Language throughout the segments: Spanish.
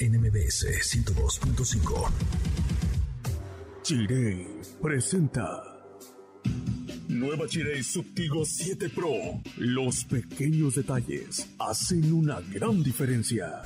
NMBS 102.5. Chirey presenta. Nueva Chirey Subtigo 7 Pro. Los pequeños detalles hacen una gran diferencia.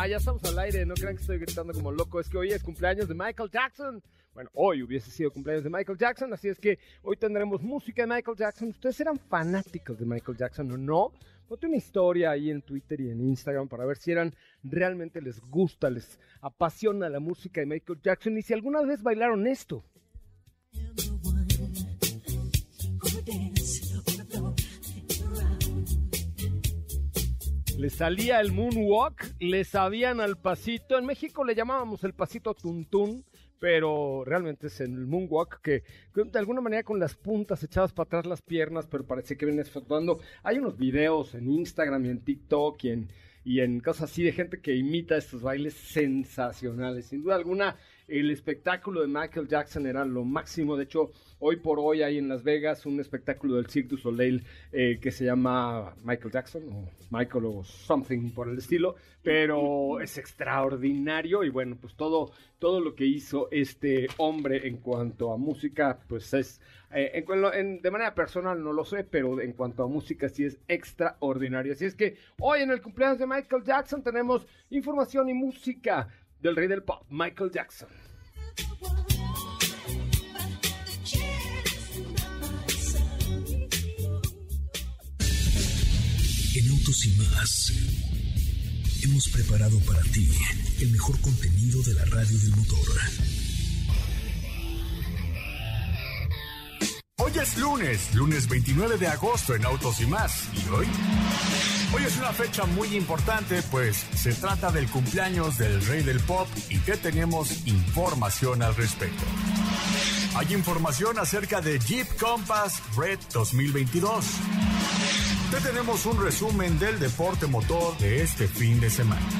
No crean que estoy gritando como loco, es que hoy es cumpleaños de Michael Jackson. Bueno, hoy hubiese sido cumpleaños de Michael Jackson, así es que hoy tendremos música de Michael Jackson. ¿Ustedes eran fanáticos de Michael Jackson o no? Ponte una historia ahí en Twitter y en Instagram para ver si eran realmente les gusta, les apasiona la música de Michael Jackson y si alguna vez bailaron esto. Le salía el moonwalk, le sabían al pasito. En México le llamábamos el pasito tuntún, pero realmente es el moonwalk que, de alguna manera con las puntas echadas para atrás las piernas, pero parece que viene efectuando. Hay unos videos en Instagram y en TikTok y en, y en cosas así de gente que imita estos bailes sensacionales. Sin duda alguna, el espectáculo de Michael Jackson era lo máximo. De hecho, hoy por hoy hay en Las Vegas un espectáculo del Cirque du Soleil eh, que se llama Michael Jackson o Michael o something por el estilo, pero es extraordinario y bueno, pues todo, todo lo que hizo este hombre en cuanto a música, pues es, eh, de manera personal no lo sé, pero en cuanto a música sí es extraordinario. Así es que hoy en el cumpleaños de Michael Jackson tenemos información y música del rey del pop, Michael Jackson. En Autos y más, hemos preparado para ti el mejor contenido de la radio del motor. Hoy es lunes, lunes 29 de agosto en Autos y más. ¿Y hoy? Hoy es una fecha muy importante, pues se trata del cumpleaños del rey del pop y que tenemos información al respecto. Hay información acerca de Jeep Compass Red 2022. Te tenemos un resumen del deporte motor de este fin de semana.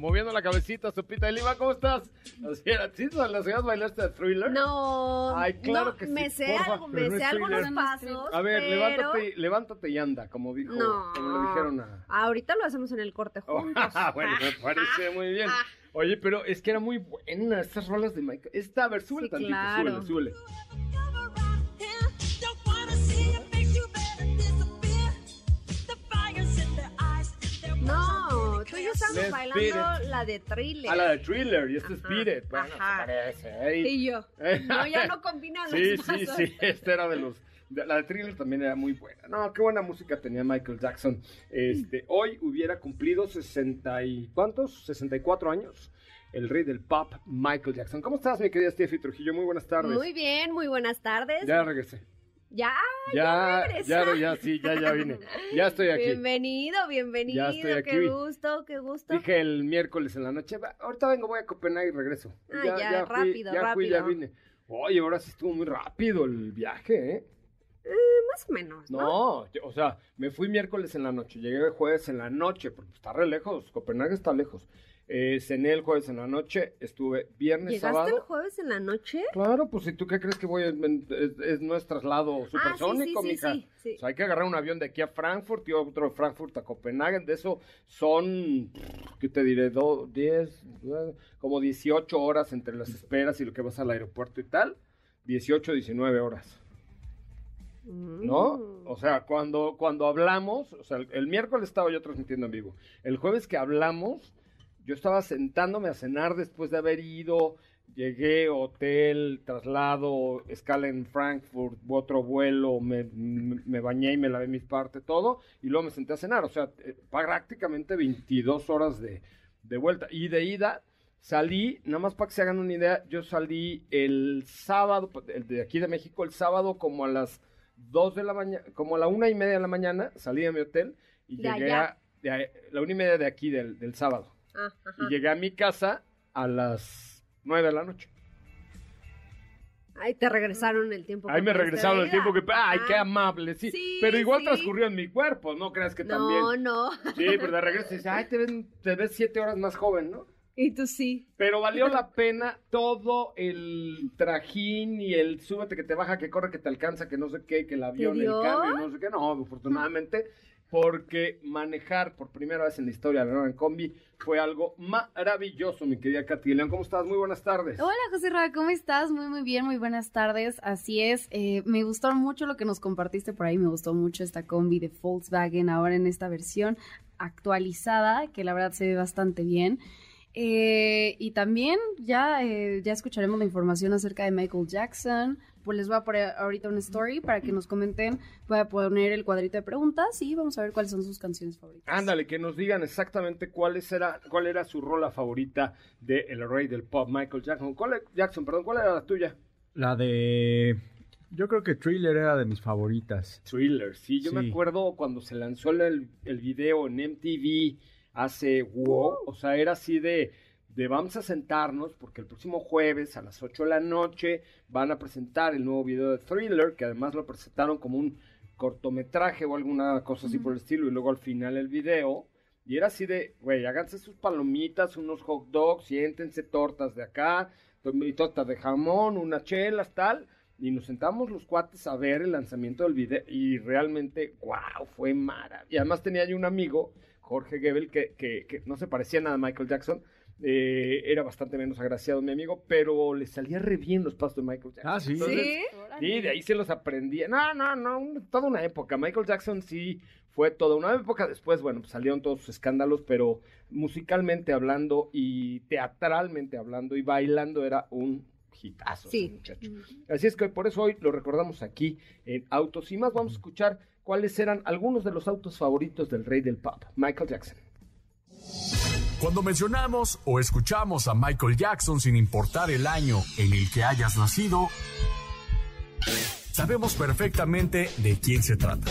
Moviendo la cabecita, Sopita de Lima, ¿cómo estás? Así era, ¿sí? ¿La ciudad bailaste de Thriller? No. Ay, claro que me sí. Sé algo, me sé algunos pasos. A ver, levántate, levántate y anda, como dijo, no. como le dijeron a. Ahorita lo hacemos en el corte oh, juntos. bueno, me parece muy bien. Oye, pero es que era muy buena estas rolas de Michael. Esta, a ver, súbele sí, tantito, claro. súbele, súbele. Estamos bailando la de Thriller. Ah, la de Thriller, y este es Beat Bueno, se parece. ¿eh? Y yo. No, ya no combina Sí, sí, sí, este era de los... La de Thriller también era muy buena. No, qué buena música tenía Michael Jackson. Este, hoy hubiera cumplido 60 y... ¿Cuántos? 64 años. el rey del pop, Michael Jackson. ¿Cómo estás, mi querida Steffi Trujillo? Muy buenas tardes. Muy bien, muy buenas tardes. Ya regresé. Ya, ya, ya, ya, ya, sí, ya, ya vine. Ya estoy aquí. Bienvenido, bienvenido. Ya estoy aquí. Qué gusto, qué gusto. Dije el miércoles en la noche, "Va, ahorita vengo, voy a Copenhague y regreso. Ah, ya, fui, rápido, ya fui, ya rápido. vine. Oye, ahora sí estuvo muy rápido el viaje, ¿eh? Más o menos, ¿no? No, yo- o sea, me fui miércoles en la noche, llegué jueves en la noche, porque está re lejos, Copenhague está lejos. Eh, cené el jueves en la noche, estuve viernes, ¿Llegaste sábado. el jueves en la noche? Claro, pues si tú qué crees que voy, en- es, es- no es traslado supersónico, Ah, sí, sí, mija. sí, sí. O sea, hay que agarrar un avión de aquí a Frankfurt y otro de Frankfurt a Copenhague. De eso son, ¿qué te diré? Do, 10, nueve, como 18 horas entre las esperas y lo que vas al aeropuerto y tal. 18, 19 horas. ¿no? Mm. O sea, cuando, cuando hablamos, o sea, el, el miércoles estaba yo transmitiendo en vivo. El jueves que hablamos, yo estaba sentándome a cenar después de haber ido, llegué, hotel, traslado, escala en Frankfurt, otro vuelo, me, me- me bañé y me lavé mis partes, todo, y luego me senté a cenar. O sea, eh, prácticamente 22 horas de, de vuelta. Y de ida, salí, nada más para que se hagan una idea, yo salí el sábado, el de aquí de México, el sábado como a las 2 de la mañana, como a la una y media de la mañana, salí de mi hotel y De llegué allá. a, de la una y media de aquí del, del sábado. Ah, ajá. Y llegué a mi casa a las 9 de la noche. Ahí te regresaron el tiempo. Ahí que me regresaron el tiempo que... ¡Ay, Ah. qué amable! Sí, Sí, pero igual sí. transcurrió en mi cuerpo, no creas que también... No, no. Sí, pero de regreso dices, ay, te ves, te ves siete horas más joven, ¿no? Y tú sí. Pero valió la pena todo el trajín y el súbete que te baja, que corre, que te alcanza, que no sé qué, que el avión, el cambio, no sé qué. No, afortunadamente, porque manejar por primera vez en la historia la en combi fue algo maravilloso, mi querida Katy León. ¿Cómo estás? Muy buenas tardes. Hola José Ra, ¿cómo estás? Muy muy bien, muy buenas tardes. Así es, eh, me gustó mucho lo que nos compartiste por ahí, me gustó mucho esta combi de Volkswagen ahora en esta versión actualizada, que la verdad se ve bastante bien. Eh, y también ya, eh, ya escucharemos la información acerca de Michael Jackson. Pues les voy a poner ahorita una story para que nos comenten. Voy a poner el cuadrito de preguntas y vamos a ver cuáles son sus canciones favoritas. Ándale, que nos digan exactamente cuál, era, cuál era su rola favorita de El Rey del Pop, Michael Jackson. ¿Cuál, Jackson, perdón, ¿cuál era la tuya? La de... Yo creo que Thriller era de mis favoritas. Thriller, sí, yo me acuerdo cuando se lanzó el, el video en MTV hace wow, o sea, era así de, de vamos a sentarnos porque el próximo jueves a las 8 de la noche van a presentar el nuevo video de Thriller, que además lo presentaron como un cortometraje o alguna cosa así por el estilo, y luego al final el video, y era así de, güey, háganse sus palomitas, unos hot dogs, siéntense tortas de acá, tortas de jamón, unas chelas, tal, y nos sentamos los cuates a ver el lanzamiento del video y realmente, wow, fue maravilloso. Y además tenía yo un amigo, Jorge Gebel, que, que, que no se parecía nada a Michael Jackson, eh, era bastante menos agraciado mi amigo, pero le salía re bien los pasos de Michael Jackson. Ah, sí. Entonces, ¿Sí? Sí, de ahí se los aprendía. No, no, no, un- toda una época. Michael Jackson sí fue toda una época. Después, bueno, pues salieron todos sus escándalos, pero musicalmente hablando y teatralmente hablando y bailando era un hitazo ese muchacho. Así es que por eso hoy lo recordamos aquí en Autos y más. Vamos a escuchar cuáles eran algunos de los autos favoritos del rey del pop, Michael Jackson. Cuando mencionamos o escuchamos a Michael Jackson sin importar el año en el que hayas nacido, sabemos perfectamente de quién se trata.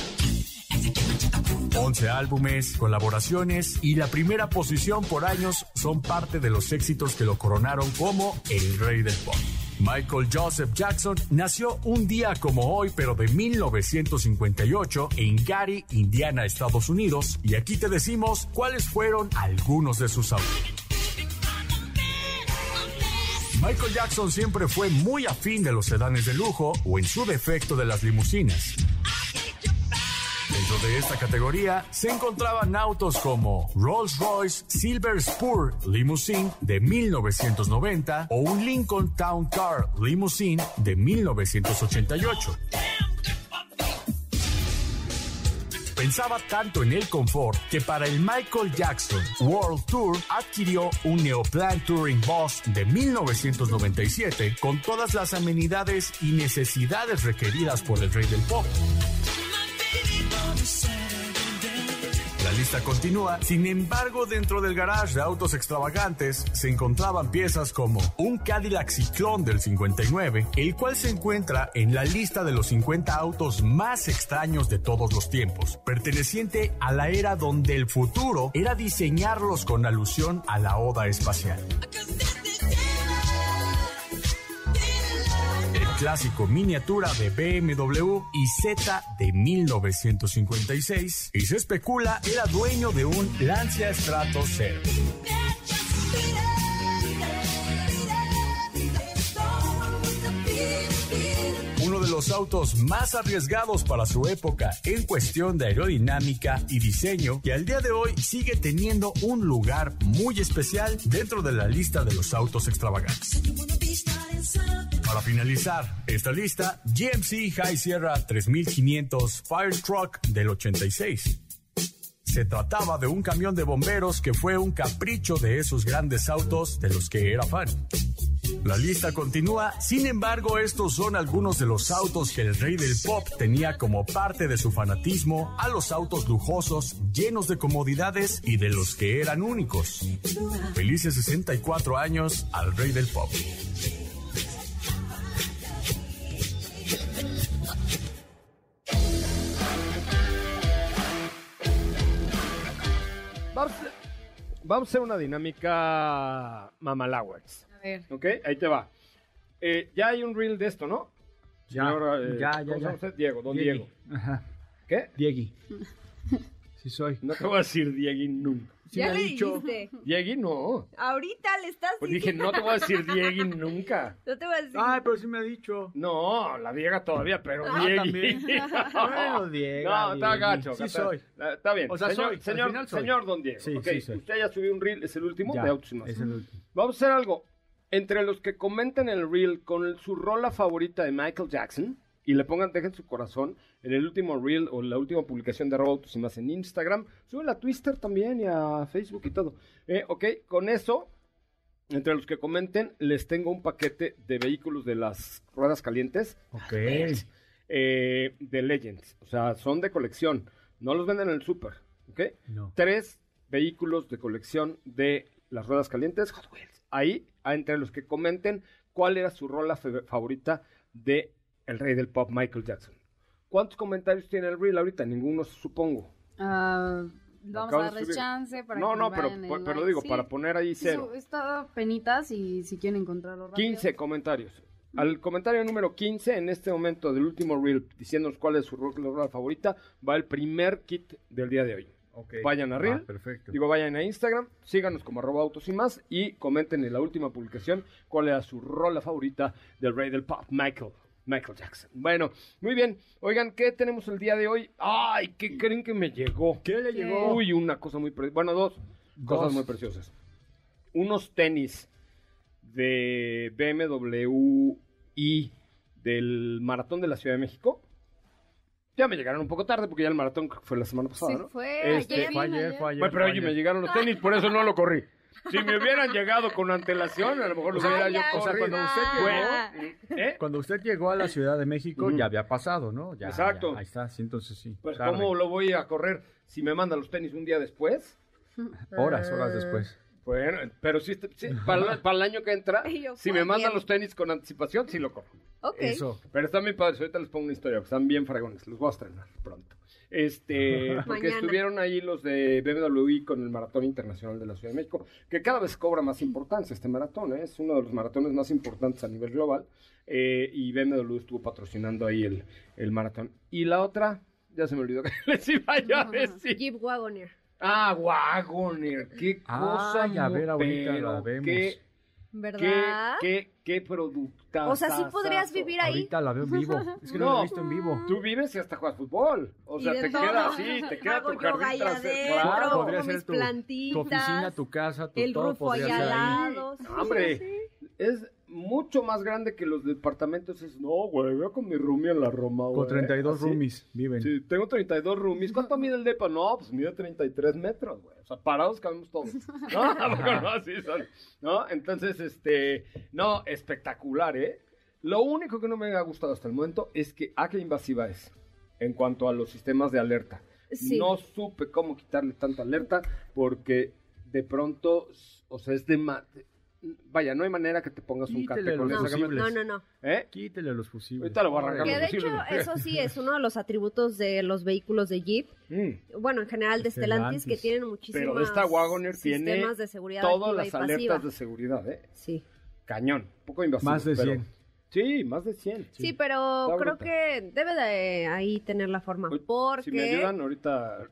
11 álbumes, colaboraciones y la primera posición por años son parte de los éxitos que lo coronaron como el rey del pop. Michael Joseph Jackson nació un día como hoy, pero de 1958 en Gary, Indiana, Estados Unidos, y aquí te decimos cuáles fueron algunos de sus autos. Michael Jackson siempre fue muy afín de los sedanes de lujo o en su defecto de las limusinas. De esta categoría se encontraban autos como Rolls-Royce Silver Spur Limousine de 1990 o un Lincoln Town Car Limousine de 1988. Pensaba tanto en el confort que para el Michael Jackson World Tour adquirió un Neoplan Touring Bus de 1997 con todas las amenidades y necesidades requeridas por el rey del pop. Lista continúa. Sin embargo, dentro del garage de autos extravagantes se encontraban piezas como un Cadillac Ciclón del 59, el cual se encuentra en la lista de los 50 autos más extraños de todos los tiempos, perteneciente a la era donde el futuro era diseñarlos con alusión a la oda espacial. Clásico miniatura de BMW y Z de 1956 y se especula era dueño de un Lancia Strato Zero. Uno de los autos más arriesgados para su época en cuestión de aerodinámica y diseño que al día de hoy sigue teniendo un lugar muy especial dentro de la lista de los autos extravagantes. Para finalizar esta lista, GMC High Sierra 3500 Fire Truck del 86. Se trataba de un camión de bomberos que fue un capricho de esos grandes autos de los que era fan. La lista continúa, sin embargo estos son algunos de los autos que el rey del pop tenía como parte de su fanatismo a los autos lujosos, llenos de comodidades y de los que eran únicos. Felices 64 años al rey del pop. Vamos, vamos a hacer una dinámica mamalawax. A ver. ¿Ok? Ahí te va. Eh, ya hay un reel de esto, ¿no? Ya, Señor, eh, ya, ya, ¿cómo se llama ya. usted? Diego, don Diegui. Diego. Ajá. ¿Qué? Diegui. Sí soy. No te voy a decir Diegui nunca. Sí ya me ha le dicho. dijiste. Diegui no. Ahorita le estás Pues dije, diciendo. no te voy a decir Diegui nunca. No te voy a decir. Ay, pero sí me ha dicho. No, la Diega todavía, pero Ah, Diegui. también. Bueno, Diego, No, está Diegui. gacho. Sí está, soy. Está bien. O sea, señor, soy, al señor, final soy. señor Don Diego. Sí, ok, sí soy. usted ya subió un reel, es el último Ya, de Autos y Más. es el último. Vamos a hacer algo. Entre los que comenten el reel con su rola favorita de Michael Jackson y le pongan, dejen su corazón en el último reel o la última publicación de Arroba Autos y Más en Instagram, suben a Twitter también y a Facebook y todo. Eh, ok, con eso, entre los que comenten, les tengo un paquete de vehículos de las ruedas calientes Ok. eh, de Legends. O sea, son de colección. No los venden en el super. ¿Ok? No. Tres vehículos de colección de las ruedas calientes Hot Wheels. Ahí, ah, entre los que comenten cuál era su rola favorita de el rey del pop, Michael Jackson. ¿Cuántos comentarios tiene el reel ahorita? Ninguno, supongo. Ah, vamos a de darles chance para no, que no, me pero, pero, el pero like. digo, Sí, para poner ahí cero. Está penitas y si quieren encontrarlo rápido. 15 comentarios. Al comentario número 15, en este momento del último reel, diciéndonos cuál es su ro- rola favorita, va el primer kit del día de hoy. Ok. Vayan a Ah, Reel. perfecto. Digo, vayan a Instagram, síganos como arroba autos y más y comenten en la última publicación cuál era su rola favorita del rey del pop, Michael. Michael Jackson. Bueno, muy bien. Oigan, ¿qué tenemos el día de hoy? ¡Ay! ¿Qué creen que me llegó? ¿Qué le llegó? Uy, una cosa muy preciosa. Bueno, dos, cosas muy preciosas. Unos tenis de BMW y del maratón de la Ciudad de México. Ya me llegaron un poco tarde porque ya el maratón fue la semana pasada, Sí, ¿no? fue Este, ayer. Fue ayer, fue ayer. bueno, pero oye, me llegaron los tenis, por eso no lo corrí. Si me hubieran llegado con antelación, a lo mejor los hubiera Ay, yo ya, O sea, cuando usted llegó, Bueno, ¿eh? cuando usted llegó a la Ciudad de México, ya había pasado, ¿no? Ya, Exacto. ya, ahí está, sí, entonces sí. Pues, tarde. ¿cómo lo voy a correr si me mandan los tenis un día después? Horas, horas después. Bueno, pero sí, sí, para, el- para el año que entra, yo, si me mandan los tenis con anticipación, sí lo corro. Ok. Eso. Pero están bien padres, ahorita les pongo una historia, porque están bien fragones, los voy a estrenar pronto. Este, porque Mañana. estuvieron ahí los de BMW con el Maratón Internacional de la Ciudad de México, que cada vez cobra más importancia este maratón, ¿eh? es uno de los maratones más importantes a nivel global, eh, y BMW estuvo patrocinando ahí el, el maratón. Y la otra, ya se me olvidó que les iba yo a decir. Jeep Wagoneer. Ah, Wagoner, qué cosa. Ay, a ver, ahorita la vemos. Qué, ¿Verdad? qué, qué productazo. O sea, sí podrías vivir ahí. Ahorita la veo en vivo. Es que no, No. la he visto en vivo. Tú vives y hasta juegas fútbol. O sea, te todo. queda así, te queda Hago tu jardín ahí trasero. adentro. Claro. Podría ser tu, plantitas, tu oficina, tu casa, tu El todo podría ser al lado. Sí, Hombre, sí, sí. es mucho más grande que los departamentos. Es, no, güey, veo con mi roomie en la Roma, güey. Con 32 Así. roomies viven. Sí, tengo 32 roomies. ¿Cuánto mide el depa? No, pues mide 33 metros, güey. O sea, parados cabemos todos. No, ¿A poco no, así son. ¿No? Entonces, este, no, espectacular, ¿eh? Lo único que no me ha gustado hasta el momento es que, ah, qué invasiva es en cuanto a los sistemas de alerta. Sí. no supe cómo quitarle tanta alerta porque de pronto, o sea, es de... Vaya, no hay manera que te pongas un cate con los esa fusibles. gama. No, no, no. ¿Eh? Quítele los fusibles. Ahorita lo voy a arrancar. Que de posible, hecho, eso sí es uno de los atributos de los vehículos de Jeep. Mm. Bueno, en general de Stellantis, que tienen muchísimos Pero de esta Wagoner tiene de seguridad todas las y pasiva. alertas de seguridad, ¿eh? Sí. Cañón. Un poco invasivo. Más de pero- 100. Sí, más de 100. Sí, pero Está creo bruta. que debe de ahí tener la forma. Porque, Si me ayudan ahorita...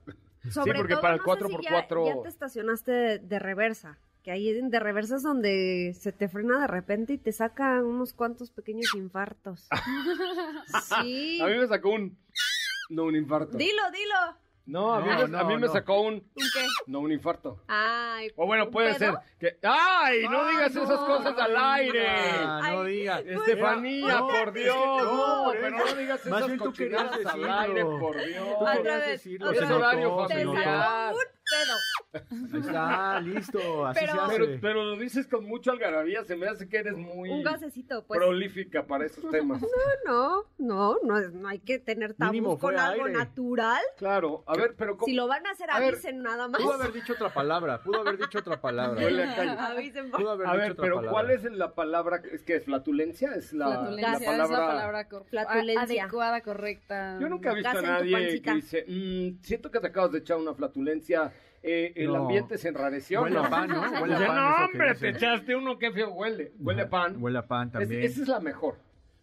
sobre sí, porque todo, para el no sé si 4x4 ya, ya te estacionaste de, de reversa. Que ahí en de reversa es donde se te frena de repente y te saca unos cuantos pequeños infartos. sí. A mí me sacó un... No, un infarto. Dilo, dilo. No, a mí, No, me, a no, mí me sacó un... ¿Un qué? No, un infarto. Ay. O bueno, ¿un puede pedo? ser que... ¡Ay! No Ay, digas no, esas cosas al aire. No Ay, diga. Estefanía, No, por Dios. no, No, pero no digas Más esas cochinadas al aire, por Dios. Tú Otra querías vez, Es horario Te sacó un pedo. Ahí está, listo, así Pero- se hace. Pero, pero lo dices con mucha algarabía, se me hace que eres muy Un gasecito, pues. prolífica para esos temas. No, no, no, es- no hay que tener tabús con algo aire. natural. Claro, a ver, pero ¿cómo? Si lo van a hacer, A ver, avisen nada más. Pudo haber dicho otra palabra, pudo haber dicho otra palabra. Huele a calle. Avisen, por Pudo haber A dicho ver, otra pero palabra. ¿cuál es la palabra? ¿Es que es flatulencia? Es la, Flatulencia, la es palabra... la palabra cor- Flatulencia. adecuada, correcta. Yo nunca he visto a nadie que dice, "Mm, siento que te acabas de echar una flatulencia, eh, el No. ambiente se enrareció. Huele a pan, ¿no? Huele a Dice, pan, no, que hombre, dicen". te echaste uno, qué feo huele. Huele a pan. Huele a pan Es- también. esa es la mejor.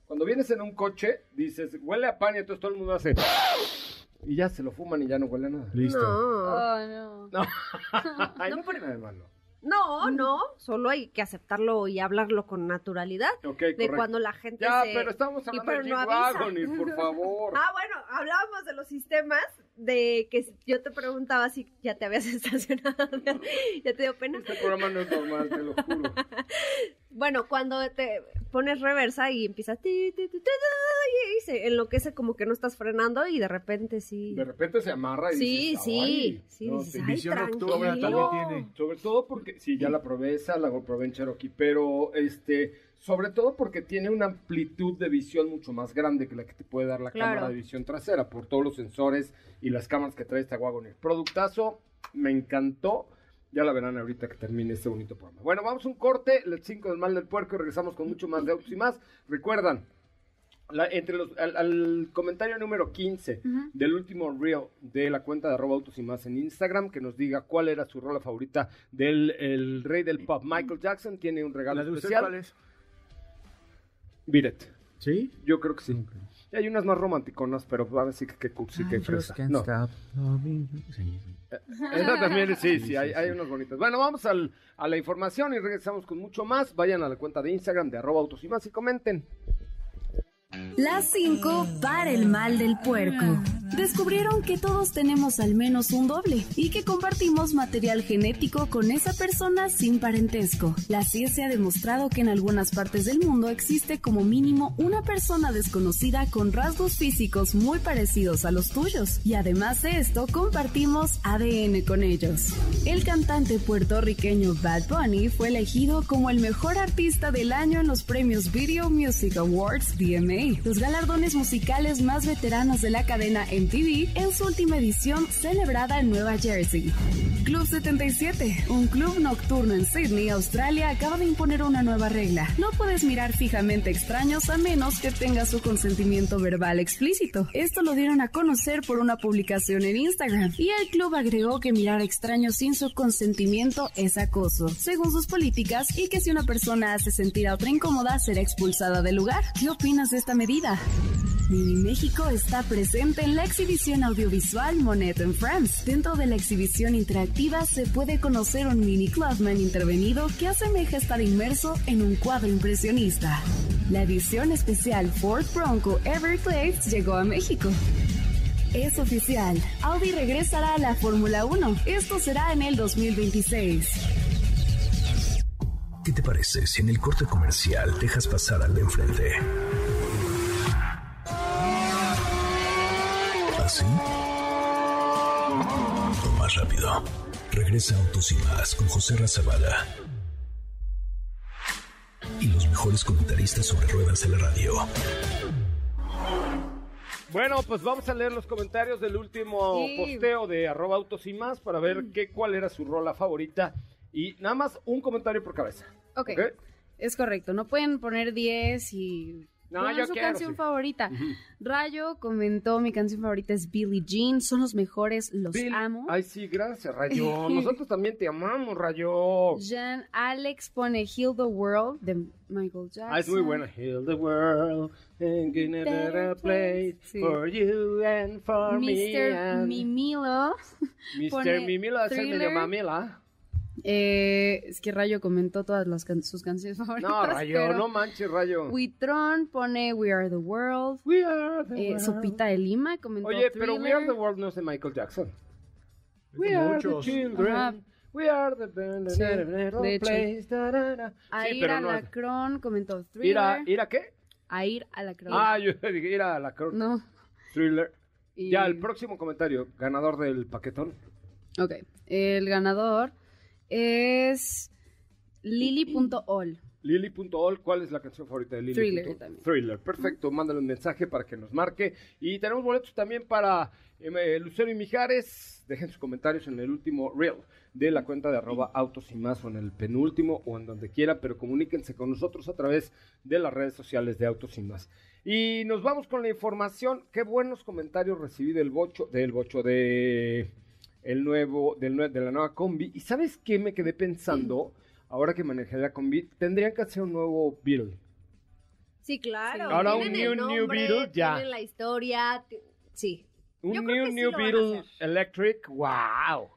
Cuando vienes en un coche, dices, huele a pan y entonces todo el mundo hace... Y ya se lo fuman y ya no huele a nada. Listo. No. No. No, Ay, no, nada de malo. no, no, solo hay que aceptarlo y hablarlo con naturalidad. Ok, De correcto. cuando la gente Ya, se... pero estamos y hablando pero de no avisa. G-Wagon, por favor. Ah, bueno, hablábamos de los sistemas de que yo te preguntaba si ya te habías estacionado, ya te dio pena. Este programa no es normal, te lo juro. Bueno, cuando te pones reversa y empieza ti, ti, ti, ti, ti, y se enloquece como que no estás frenando y de repente sí. De repente se amarra y Sí, dices, sí, sí, no, dices, ay, visión nocturna tranquilo. también tiene. Sobre todo porque, sí, ya la probé esa, la probé en Cherokee, pero este, sobre todo porque tiene una amplitud de visión mucho más grande que la que te puede dar la Claro. cámara de visión trasera, por todos los sensores y las cámaras que trae esta Wagoner. Productazo, me encantó. Ya la verán ahorita que termine este bonito programa. Bueno, vamos a un corte, el 5 del mal del puerco, y regresamos con mucho más de autos y más. Recuerdan, la- entre los, al, al comentario número 15 del último reel de la cuenta de arroba autos y más en Instagram, que nos diga cuál era su rola favorita del el rey del pop, Michael Jackson, tiene un regalo ¿La de usted especial. cuál es? It. ¿Sí? Yo creo que sí. Y hay unas más romanticonas, pero a ver si que, que cursi, que fresa. No, esa también, sí, sí, hay, hay unas bonitas. Bueno, vamos al, a la información y regresamos con mucho más. Vayan a la cuenta de Instagram de arroba autos y más y comenten. Las 5 para el mal del puerco. Descubrieron que todos tenemos al menos un doble y que compartimos material genético con esa persona sin parentesco. La ciencia ha demostrado que en algunas partes del mundo existe como mínimo una persona desconocida con rasgos físicos muy parecidos a los tuyos y además de esto compartimos ADN con ellos. El cantante puertorriqueño Bad Bunny fue elegido como el mejor artista del año en los premios Video Music Awards VMA, los galardones musicales más veteranos de la cadena En su última edición celebrada en Nueva Jersey. Club 77, un club nocturno en Sydney, Australia, acaba de imponer una nueva regla. No puedes mirar fijamente extraños a menos que tengas su consentimiento verbal explícito. Esto lo dieron a conocer por una publicación en Instagram y el club agregó que mirar extraños sin su consentimiento es acoso, según sus políticas, y que si una persona hace sentir a otra incómoda será expulsada del lugar. ¿Qué opinas de esta medida? Mini México está presente en la exhibición audiovisual Monet en France. Dentro de la exhibición interactiva se puede conocer un mini clubman intervenido que asemeja estar inmerso en un cuadro impresionista. La edición especial Ford Bronco Everglades llegó a México. Es oficial, Audi regresará a la Fórmula 1. Esto será en el 2026. ¿Qué te parece si en el corte comercial dejas pasar al de enfrente? ¿Así? O más rápido. Regresa Autos y Más con José Razabala. Y los mejores comentaristas sobre ruedas de la radio. Bueno, pues vamos a leer los comentarios del último Sí. posteo de arroba autos y más para ver qué, cuál era su rola favorita. Y nada más un comentario por cabeza. Ok, ¿ok? es correcto. No pueden poner 10 y... No, pongan yo su quiero, canción sí. favorita. Rayo comentó, mi canción favorita es Billie Jean. Son los mejores, los Bill- amo. Ay, sí, gracias, Rayo. Nosotros también te amamos, Rayo. Jean Alex pone Heal the World de Michael Jackson. Ah, es muy buena. Heal the world and give it a better place Sí. for you and for me. Mr. Mimilo. Mr. ese es medio Thriller. mamila. Eh, es que Rayo comentó todas las can- sus canciones favoritas. No, Rayo, pero no manches, Rayo. Witron pone We Are the World. We are the Eh, world. Sopita de Lima comentó Oye, pero We. Are the World no es de Michael Jackson. We are muchos. the children. Ajá. We are the band. Sí, de hecho. place, da, da, da. Sí, Air pero no. Alacrón comentó ¿Ir Thriller. a, ¿Ir a qué? Air Alacrón. Ah, yo dije ir a la cro- No. thriller. Y- Ya, el próximo comentario. Ganador del paquetón. Ok. El ganador es Lily.all. Lily.ol, ¿cuál es la canción favorita de Lily? Thriller también. Thriller, perfecto. Mándale un mensaje para que nos marque. Y tenemos boletos también para eh, Lucero y Mijares. Dejen sus comentarios en el último reel de la cuenta de arroba autos y más o en el penúltimo o en donde quiera, pero comuníquense con nosotros a través de las redes sociales de autos y más. Y nos vamos con la información. Qué buenos comentarios recibí del bocho, del bocho de el nuevo, del, nue- de la nueva combi. ¿Y sabes qué me quedé pensando? Ahora que manejé la combi, tendrían que hacer un nuevo Beetle. Sí, claro. Sí. Ahora un new- el new Beetle, ya. Tienen la historia. Sí. Un Yo creo new, sí new. Electric, wow.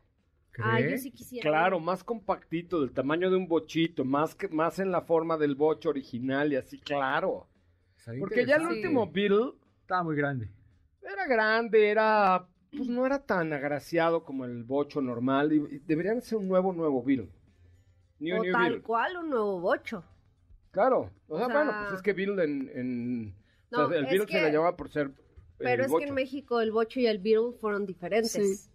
Ah, yo sí quisiera. Claro, más compactito, del tamaño de un bochito, más que, más en la forma del bocho original y así, claro. Porque ya el último Beetle Estaba muy grande. era grande, era, pues no era tan agraciado como el bocho normal. Y, y deberían ser un nuevo, nuevo Beetle. New, o new tal cual un nuevo bocho. Claro. O sea, O bueno, pues es que Beetle en... en- o No, sea, el es Beetle se le llamaba por ser Pero es que en México el bocho y el Beetle fueron diferentes. Sí.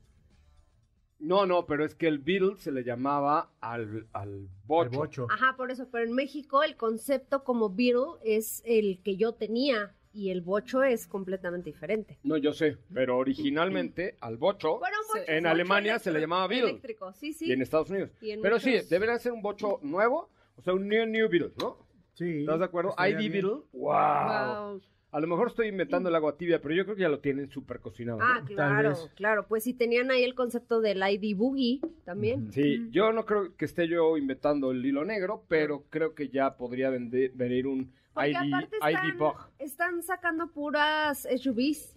No, no, pero es que el Beetle se le llamaba al, al bocho. El bocho. Ajá, por eso. Pero en México el concepto como Beetle es el que yo tenía y el bocho es completamente diferente. No, yo sé, pero originalmente al bocho bochos, en bocho Alemania se le llamaba Beetle Eléctrico, sí, sí. y en Estados Unidos. En pero sí, debería ser un bocho nuevo, o sea, un new new Beetle, ¿no? Sí. ¿Estás de acuerdo? ID bien. Beetle, wow. Wow. A lo mejor estoy inventando el agua tibia, pero yo creo que ya lo tienen súper cocinado. ¿no? Ah, claro, claro. Pues si tenían ahí el concepto del ID Boogie también. Sí, yo no creo que esté yo inventando el hilo negro, pero creo que ya podría venir un Porque ID, aparte están, bug. están sacando puras SUVs.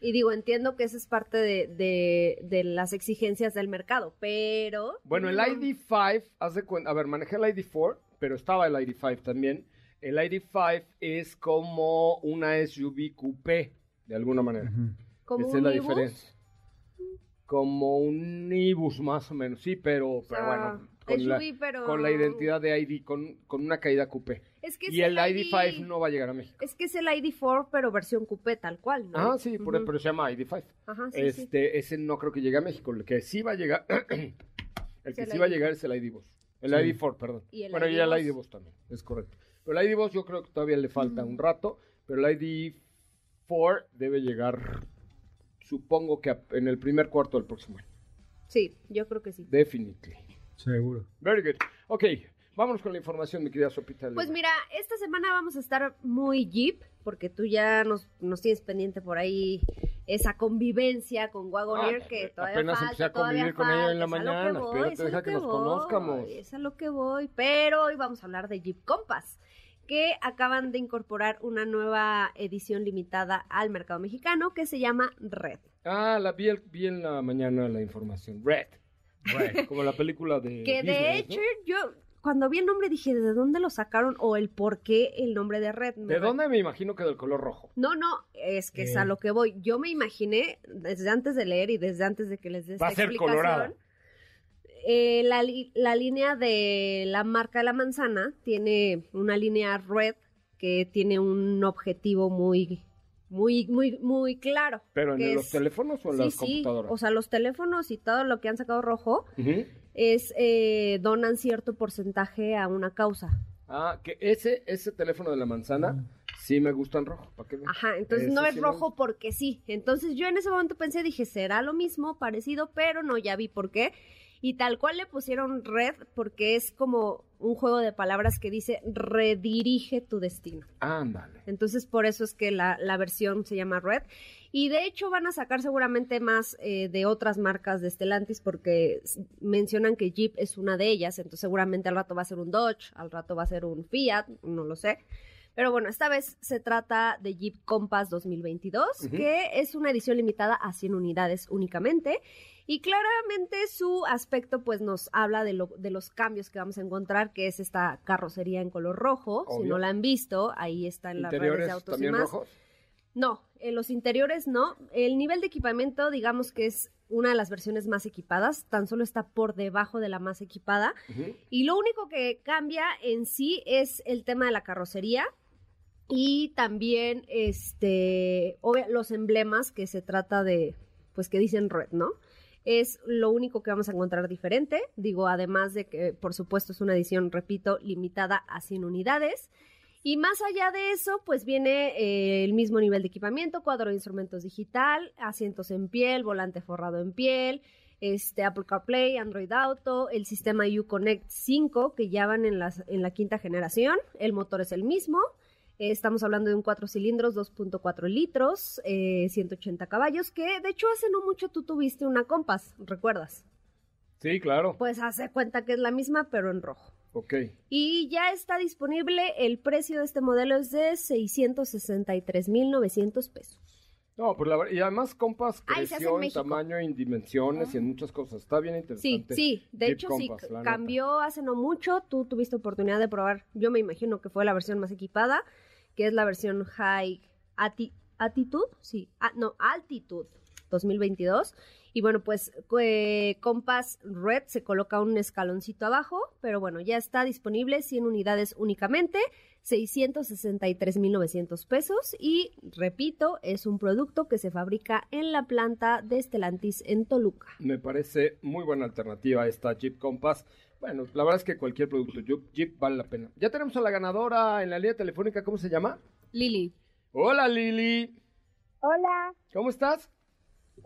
Y digo, entiendo que esa es parte de, de- de las exigencias del mercado, pero... Bueno, el no. ID5, haz de cuenta, a ver, manejé el ID4, pero estaba el ID5 también. El ID5 es como una SUV coupé, de alguna manera. Como Esa un es la Ibus, diferencia. Como un Ibus más o menos, sí, pero, o pero sea, bueno, con la, SUV, pero... con la identidad de ID, con, con una caída coupé. Es que es Y el ID5 no va a llegar a México. Es que es el ID4, pero versión coupé tal cual, ¿no? Ah, sí, por, pero se llama ID5. Ajá, sí, sí. este, ese no creo que llegue a México. El que sí va a llegar, el que Es el sí va a llegar es el ID Bus. El Sí. ID4, perdón. Y el bueno, ID ya el Bus. ID Bus también, es correcto. Pero el ID Bus yo creo que todavía le falta un rato, pero el ID4 debe llegar, supongo que en el primer cuarto del próximo año. Sí, yo creo que sí. Definitely. Seguro. Very good. Ok, vámonos con la información, mi querida Sopita. Pues mira, esta semana vamos a estar muy Jeep, porque tú ya nos, nos tienes pendiente por ahí esa convivencia con Wagoneer Ah, que todavía apenas falta, empecé a convivir con ella en la mañana. voy, Espérate, deja lo que nos voy, conozcamos. Es a lo que voy, pero hoy vamos a hablar de Jeep Compass, que acaban de incorporar una nueva edición limitada al mercado mexicano que se llama Red. Ah, la vi, el- vi en la mañana la información. Red. Red. Como la película de. Que de hecho yo cuando vi el nombre dije, ¿de dónde lo sacaron? O el por qué el nombre de Red. ¿De dónde me imagino que del color rojo? No, no, es que es a Eh. lo que voy. Yo me imaginé, desde antes de leer y desde antes de que les dé esta Va a ser explicación, colorada. eh, la, la línea de la marca de la manzana tiene una línea red que tiene un objetivo muy, muy, muy, muy claro. ¿Pero en los es- teléfonos o en Sí, las sí, computadoras? o sea, los teléfonos y todo lo que han sacado rojo Ujú. Es eh, donan cierto porcentaje a una causa. Ah, que ese, ese teléfono de la manzana Sí, me gustan rojo. ¿Para qué Ajá, entonces no es sí rojo gusta. porque sí. Entonces yo en ese momento pensé, dije, será lo mismo, parecido, pero no, ya vi por qué. Y tal cual le pusieron red porque es como un juego de palabras que dice redirige tu destino. Ándale. Entonces por eso es que la, la versión se llama red. Y de hecho van a sacar seguramente más eh, de otras marcas de Stellantis porque mencionan que Jeep es una de ellas. Entonces seguramente al rato va a ser un Dodge, al rato va a ser un Fiat, no lo sé. Pero bueno, esta vez se trata de Jeep Compass 2022, Ujú. que es una edición limitada a 100 unidades únicamente. Y claramente su aspecto pues nos habla de, lo- de los cambios que vamos a encontrar, que es esta carrocería en color rojo. Si no la han visto, ahí está en las redes de ¿Interiores Autos y más. rojos? No, en los interiores no. El nivel de equipamiento, digamos que es una de las versiones más equipadas, tan solo está por debajo de la más equipada. Y lo único que cambia en sí es el tema de la carrocería y también este los emblemas que se trata de pues que dicen red, ¿no? Es lo único que vamos a encontrar diferente, digo, además de que por supuesto es una edición, repito, limitada a 100 unidades. Y más allá de eso, pues viene eh, el mismo nivel de equipamiento, cuadro de instrumentos digital, asientos en piel, volante forrado en piel, este Apple CarPlay, Android Auto, el sistema Uconnect 5 que ya van en, las, en la quinta generación, el motor es el mismo, eh, estamos hablando de un 4 cilindros, 2.4 litros, eh, 180 caballos, que de hecho hace no mucho tú tuviste una Compass, ¿recuerdas? Sí, claro. Pues hace cuenta que es la misma, pero en rojo. Ok. Y ya está disponible, el precio de este modelo es de 663.900 pesos. No, pues la verdad, y además Compass creció en en, tamaño, en dimensiones y en muchas cosas. Está bien Sí, interesante. sí, de Jeep hecho sí, Compass, cambió hace no mucho, tú tuviste oportunidad de probar, yo me imagino que fue la versión más equipada, que es la versión High Ati- Attitude, sí, ah, no, Altitude 2022. Y bueno, pues eh, Compass Red se coloca un escaloncito abajo, pero bueno, ya está disponible 100 unidades únicamente, 663.900 pesos y repito, es un producto que se fabrica en la planta de Stellantis en Toluca. Me parece muy buena alternativa esta Jeep Compass. Bueno, la verdad es que cualquier producto Jeep, Jeep vale la pena. Ya tenemos a la ganadora en la línea telefónica, ¿cómo se llama? Lili. Hola Lili, Hola, ¿cómo estás?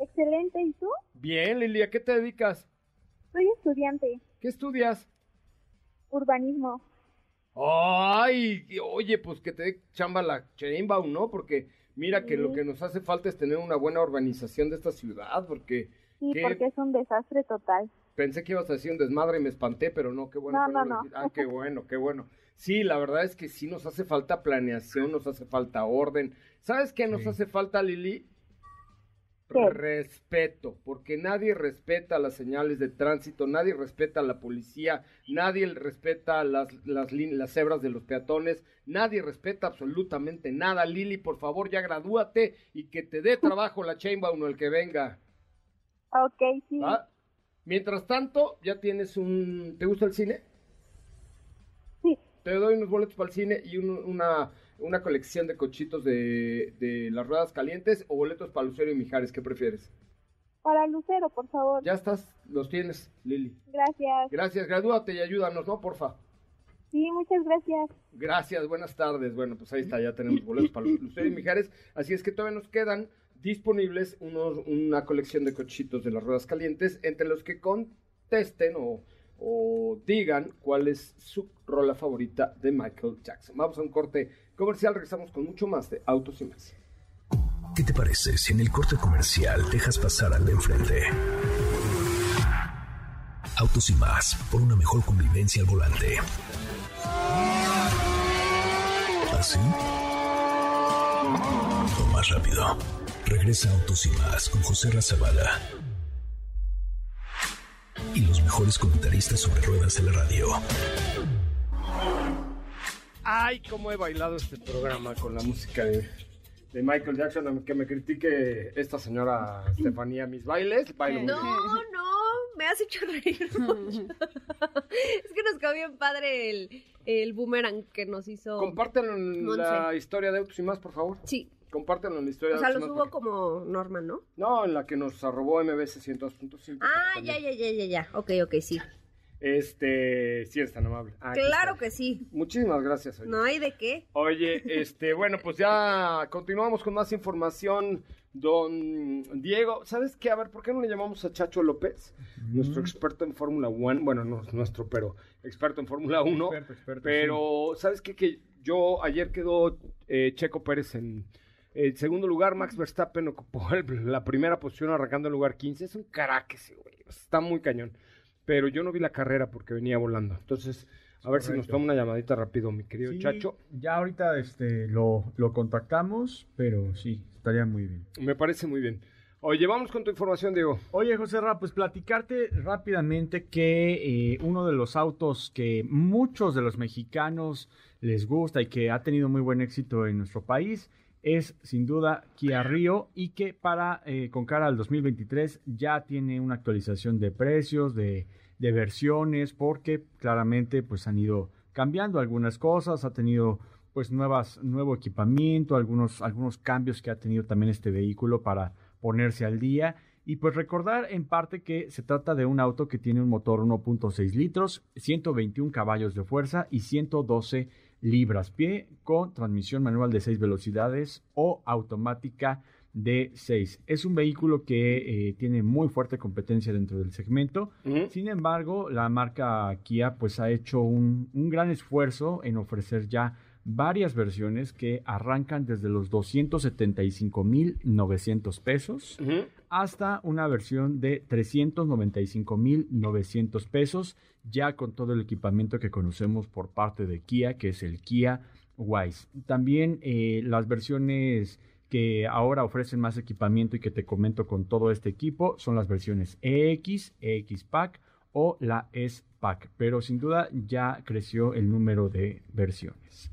Excelente. ¿Y tú? Bien, Lili, ¿a qué te dedicas? Soy estudiante, ¿Qué estudias? urbanismo. Ay, oye, pues que te dé chamba la Chainbaum, ¿no? Porque mira que lo que nos hace falta es tener una buena urbanización de esta ciudad, porque Sí, ¿Qué? porque es un desastre total. pensé que ibas a decir un desmadre y me espanté, pero no, qué bueno. No, que no, no. Ah, qué bueno, qué bueno. Sí, la verdad es que sí nos hace falta planeación, nos hace falta orden. ¿Sabes qué nos Sí. hace falta, Lili? ¿Qué? Respeto, porque nadie respeta las señales de tránsito, nadie respeta a la policía, nadie respeta las, las, las cebras de los peatones, nadie respeta absolutamente nada. Lili, por favor, ya gradúate y que te dé trabajo la Chainbaum o el que venga. Ok, sí. ¿va? Mientras tanto, ya tienes un... ¿Te gusta el cine? Sí. Te doy unos boletos para el cine y un- una, una colección de cochitos de, de las ruedas calientes o boletos para Lucero y Mijares, ¿qué prefieres? Para Lucero, por favor. Ya estás, los tienes, Lili. Gracias. Gracias, gradúate y ayúdanos, ¿no? Porfa. Sí, muchas gracias. Gracias, buenas tardes. Bueno, pues ahí está, ya tenemos boletos para Lucero y Mijares. Así es que todavía nos quedan disponibles unos, una colección de cochitos de las ruedas calientes, entre los que contesten o, o digan cuál es su rola favorita de Michael Jackson. Vamos a un corte comercial, regresamos con mucho más de Autos y Más. ¿Qué te parece si en el corte comercial dejas pasar al de enfrente? Autos y más, por una mejor convivencia al volante. ¿Así? O más rápido. Regresa Autos y más con José Razabala. Y los mejores comentaristas sobre ruedas de la radio. Ay, cómo he bailado este programa con la música de, de Michael Jackson, que me critique esta señora Estefanía mis bailes. Bailo muy No, bien. no, me has hecho reír mucho. es que nos quedó bien padre el, el boomerang que nos hizo. Compártelo en Monse. la historia de Autos y Más, por favor. Sí, Compártelo en la historia o sea, de lo Autos y subo como Norma, ¿no? No, en la que nos arrobó MBC 102.5. Ah, ya, ya, ya, ya, ya. Ok, ok, sí. Este, sí es tan amable. Ah, Claro que sí. Muchísimas gracias. oye. No hay de qué. Oye, este, bueno, pues ya continuamos con más información. Don Diego, ¿sabes qué? A ver, ¿por qué no le llamamos a Chacho López? Nuestro experto en Fórmula 1. Bueno, no es nuestro, pero experto en Fórmula 1. Experto, experto, Pero, ¿sabes qué? Que yo ayer quedó eh, Checo Pérez en el segundo lugar. Max Verstappen ocupó la primera posición arrancando el lugar 15. Es un caraque ese, güey. Está muy cañón. Pero yo no vi la carrera porque venía volando. Entonces, a ver si nos toma una llamadita rápido, mi querido Sí, Chacho. Ya ahorita este, lo, lo contactamos, pero sí, estaría muy bien. Me parece muy bien. Oye, vamos con tu información, Diego. Oye, José Ra, pues platicarte rápidamente que eh, uno de los autos que muchos de los mexicanos les gusta y que ha tenido muy buen éxito en nuestro país es sin duda Kia Rio y que para eh, con cara al 2023 ya tiene una actualización de precios, de, de versiones, porque claramente pues han ido cambiando algunas cosas, ha tenido pues nuevas, nuevo equipamiento, algunos, algunos cambios que ha tenido también este vehículo para ponerse al día. Y pues recordar en parte que se trata de un auto que tiene un motor 1.6 litros, 121 caballos de fuerza y 112 libras pie con transmisión manual de 6 velocidades o automática de 6. Es un vehículo que eh, tiene muy fuerte competencia dentro del segmento. Sin embargo, la marca Kia pues ha hecho un, un gran esfuerzo en ofrecer ya varias versiones que arrancan desde los 275.900 pesos hasta una versión de 395.900 pesos, ya con todo el equipamiento que conocemos por parte de Kia, que es el Kia Wise. También eh, las versiones que ahora ofrecen más equipamiento y que te comento con todo este equipo son las versiones EX, EX Pack o la S Pack, pero sin duda ya creció el número de versiones.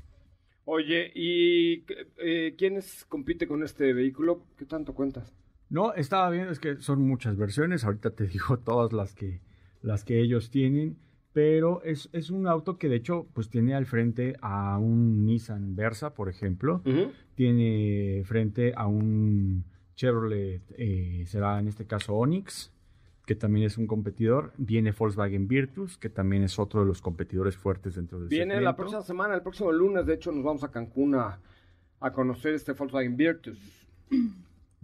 Oye, ¿y eh, quiénes compite con este vehículo? ¿Qué tanto cuentas? No, estaba viendo, es que son muchas versiones, ahorita te digo todas las que, las que ellos tienen, pero es, es un auto que de hecho pues tiene al frente a un Nissan Versa, por ejemplo, tiene frente a un Chevrolet, eh, será en este caso Onix, que también es un competidor, viene Volkswagen Virtus, que también es otro de los competidores fuertes dentro del Viene la próxima semana, el próximo lunes, de hecho, nos vamos a Cancún a, a conocer este Volkswagen Virtus.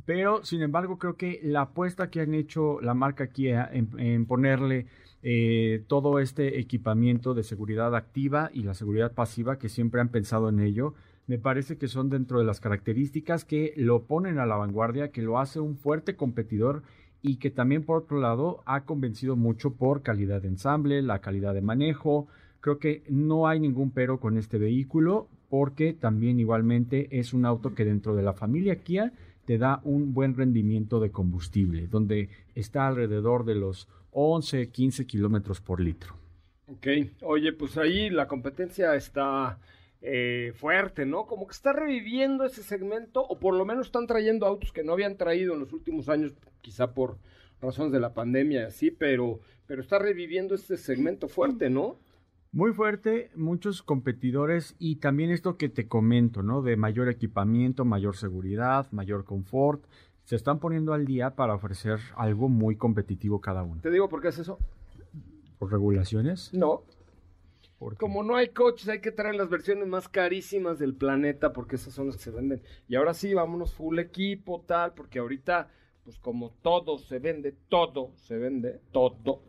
Pero, sin embargo, creo que la apuesta que han hecho la marca Kia en, en ponerle eh, todo este equipamiento de seguridad activa y la seguridad pasiva, que siempre han pensado en ello, me parece que son dentro de las características que lo ponen a la vanguardia, que lo hace un fuerte competidor y que también, por otro lado, ha convencido mucho por calidad de ensamble, la calidad de manejo. Creo que no hay ningún pero con este vehículo, porque también igualmente es un auto que dentro de la familia Kia te da un buen rendimiento de combustible, donde está alrededor de los 11, 15 kilómetros por litro. Ok, oye, pues ahí la competencia está eh, fuerte, ¿no? Como que está reviviendo ese segmento, o por lo menos están trayendo autos que no habían traído en los últimos años, quizá por razones de la pandemia y así, pero, pero está reviviendo este segmento fuerte, ¿no? Muy fuerte, muchos competidores y también esto que te comento, ¿no? De mayor equipamiento, mayor seguridad, mayor confort. Se están poniendo al día para ofrecer algo muy competitivo cada uno. ¿Te digo por qué es eso? ¿Por regulaciones? No. Como no hay coches, hay que traer las versiones más carísimas del planeta porque esas son las que se venden. Y ahora sí, vámonos full equipo, tal, porque ahorita, pues como todo se vende, todo se vende, todo.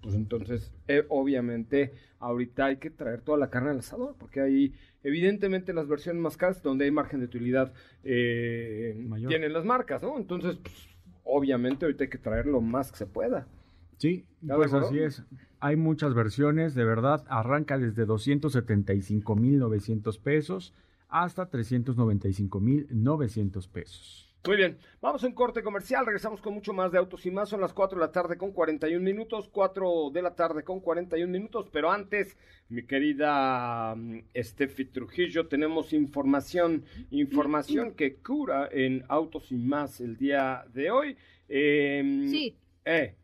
Pues entonces, eh, obviamente, ahorita hay que traer toda la carne al asador, porque hay, evidentemente, las versiones más caras donde hay margen de utilidad eh, tienen las marcas, ¿no? Entonces, pues, obviamente, ahorita hay que traer lo más que se pueda. Sí, ¿Ya pues así es. Hay muchas versiones, de verdad, arranca desde 275.900 pesos hasta 395.900 pesos. Muy bien, vamos a un corte comercial, regresamos con mucho más de Autos y Más, son las 4 de la tarde con 41 minutos, 4 de la tarde con 41 minutos, pero antes, mi querida mm, Steffi Trujillo, tenemos información, información que cura en Autos y Más el día de hoy. Eh, Sí. Eh,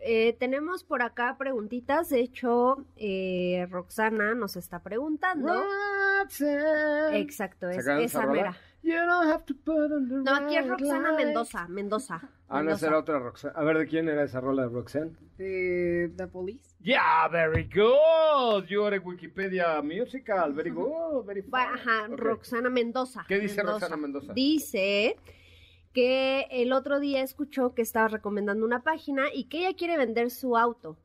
Eh, tenemos por acá preguntitas. De hecho, eh, Roxana nos está preguntando. Exacto, es ¿Sacaron esa mera. No, aquí es Roxana light. Mendoza, Mendoza. Ah, no, esa era otra Roxana. A ver, ¿de quién era esa rola de Roxanne? De The Police. Yeah, very good. You are a Wikipedia musical. Very good, very fine. Va- Ajá. Roxana Mendoza. ¿Qué dice Roxana Mendoza? Dice que el otro día escuchó que estaba recomendando una página y que ella quiere vender su auto.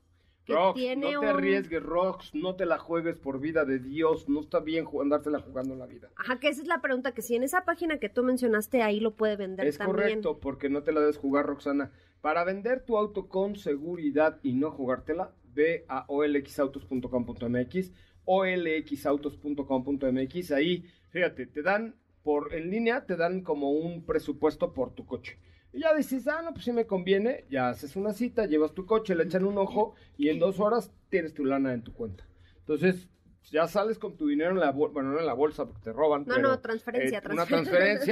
Que Rox, tiene no te un- arriesgues, Rox, no te la juegues por vida de Dios, no está bien andártela jugando la vida. Ajá, que esa es la pregunta, que si en esa página que tú mencionaste ahí lo puede vender Es también. correcto, porque no te la debes jugar, Roxana. Para vender tu auto con seguridad y no jugártela, ve a olxautos.com.mx, olxautos.com.mx, ahí, fíjate, te dan por en línea, te dan como un presupuesto por tu coche. Y ya dices, ah, no, pues si me conviene, ya haces una cita, llevas tu coche, le echan un ojo y en dos horas tienes tu lana en tu cuenta. Entonces, ya sales con tu dinero en la bolsa, bueno, no en la bolsa porque te roban. No, pero, no, transferencia, eh, Una transferencia.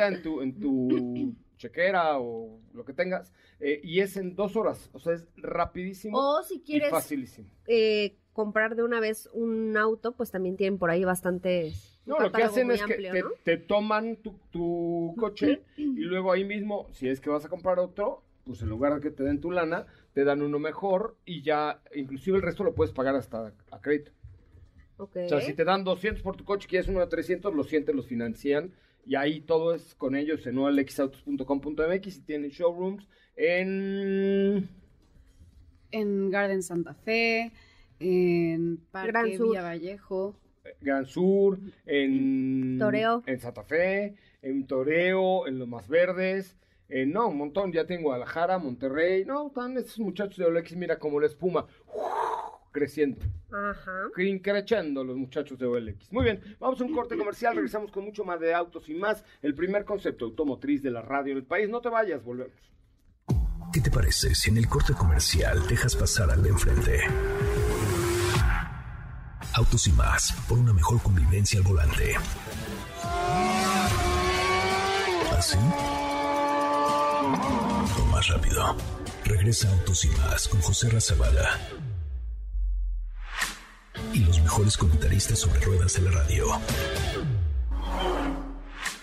transferencia en tu, en tu chequera o lo que tengas. eh, y es en dos horas. O sea, es rapidísimo O si y quieres facilísimo. eh, comprar de una vez un auto, pues también tienen por ahí bastantes. No, lo que hacen es que amplio, te, ¿no? te toman tu, tu coche y luego ahí mismo, si es que vas a comprar otro, pues en lugar de que te den tu lana, te dan uno mejor y ya, inclusive el resto lo puedes pagar hasta a crédito. Ok. O sea, si te dan 200 por tu coche, quieres uno de 300, los sientes, los financian. Y ahí todo es con ellos en olxautos.com.mx y tienen showrooms en... En Garden Santa Fe, en Parque Gran Sur. Villa Vallejo. Gran Sur, en Toreo. en Santa Fe, en Toreo, en Los Más Verdes, no, un montón, ya tengo Guadalajara, Monterrey, no, están estos muchachos de OLX, mira como la espuma, creciendo, Ajá. creciendo los muchachos de OLX. Muy bien, vamos a un corte comercial, regresamos con mucho más de autos y más, el primer concepto automotriz de la radio del país, no te vayas, volvemos. ¿Qué te parece si en el corte comercial dejas pasar al de enfrente? Autos y más, por una mejor convivencia al volante. ¿Así? O más rápido. Regresa Autos y más con José Razabala. Y los mejores comentaristas sobre ruedas de la radio.